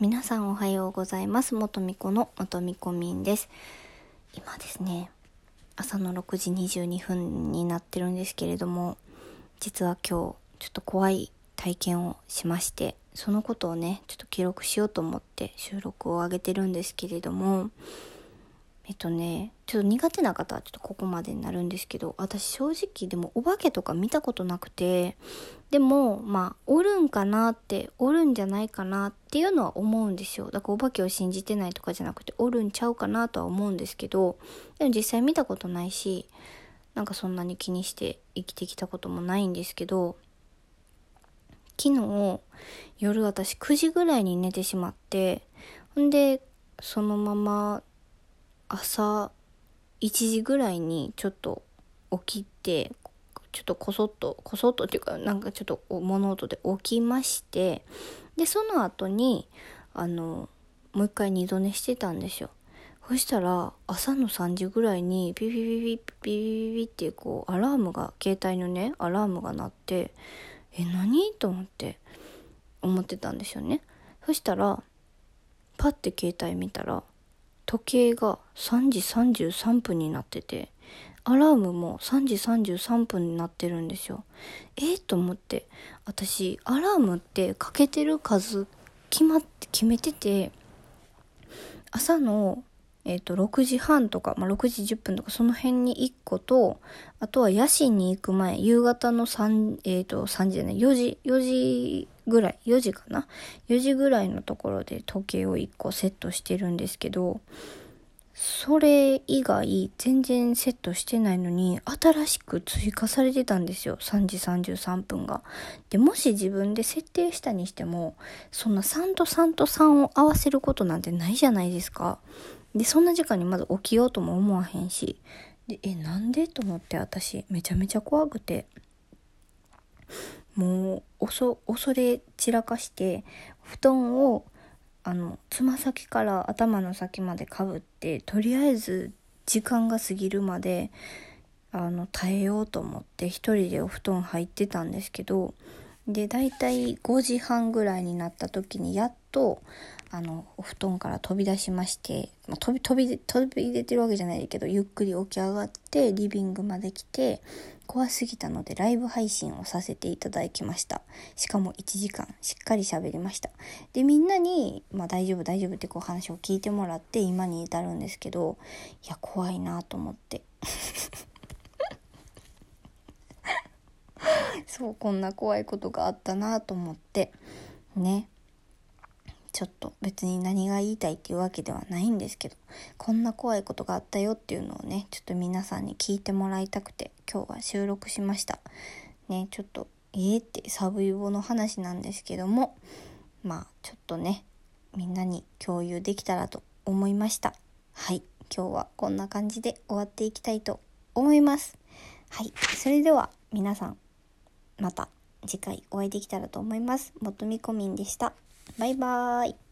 皆さんおはようございます。元美子の元美子みです。今ですね朝の6時22分になってるんですけれども実は今日ちょっと怖い体験をしましてそのことをねちょっと記録しようと思って収録を上げてるんですけれどもえっとね、ちょっと苦手な方はちょっとここまでになるんですけど、私正直でもお化けとか見たことなくて、でも、まあ、おるんかなって、おるんじゃないかなっていうのは思うんですよ。だからお化けを信じてないとかじゃなくて、おるんちゃうかなとは思うんですけど、でも実際見たことないし、なんかそんなに気にして生きてきたこともないんですけど、昨日夜私9時ぐらいに寝てしまって、ほんで、そのまま朝1時ぐらいにちょっと起きてちょっとこそっとこそっとっていうかなんかちょっと物音で起きましてでその後にあのもう一回二度寝してたんですよ。そしたら朝の3時ぐらいにピピピピピピピってこうアラームが携帯のねアラームが鳴ってえ何？と思って思ってたんですよね。そしたらパッて携帯見たら時計が3時33分になってて、アラームも3時33分になってるんですよ。えー、と思って、私、アラームってかけてる数決まって、決めてて、朝の、え、ー、と、6時半とか、まあ、6時10分とか、その辺に1個と、あとは野心に行く前、夕方の3、えっ、ー、と、3時じゃない、4時、4時ぐらい、4時かな ?4 時ぐらいのところで時計を1個セットしてるんですけど、それ以外全然セットしてないのに新しく追加されてたんですよ。3時33分が。で、もし自分で設定したにしても、そんな3と3と3を合わせることなんてないじゃないですか。で、そんな時間にまず起きようとも思わへんし。で、え、なんで？と思って私めちゃめちゃ怖くて。もう恐れ散らかして布団をあのつま先から頭の先までかぶってとりあえず時間が過ぎるまであの耐えようと思って一人でお布団入ってたんですけどで大体5時半ぐらいになった時にやっとあのお布団から飛び出しまして、まあ、飛び飛び飛び出てるわけじゃないけどゆっくり起き上がってリビングまで来て怖すぎたのでライブ配信をさせていただきました。しかも1時間しっかり喋りました。でみんなに、まあ、大丈夫大丈夫ってこう話を聞いてもらって今に至るんですけどいや怖いなと思って。そうこんな怖いことがあったなと思ってね。ちょっと別に何が言いたいっていうわけではないんですけどこんな怖いことがあったよっていうのをねちょっと皆さんに聞いてもらいたくて今日は収録しました。ねちょっとえーってサブイボの話なんですけどもまあちょっとねみんなに共有できたらと思いました。はい今日はこんな感じで終わっていきたいと思います。はいそれでは皆さんまた次回お会いできたらと思います。もとみこみんでした。バイバーイ。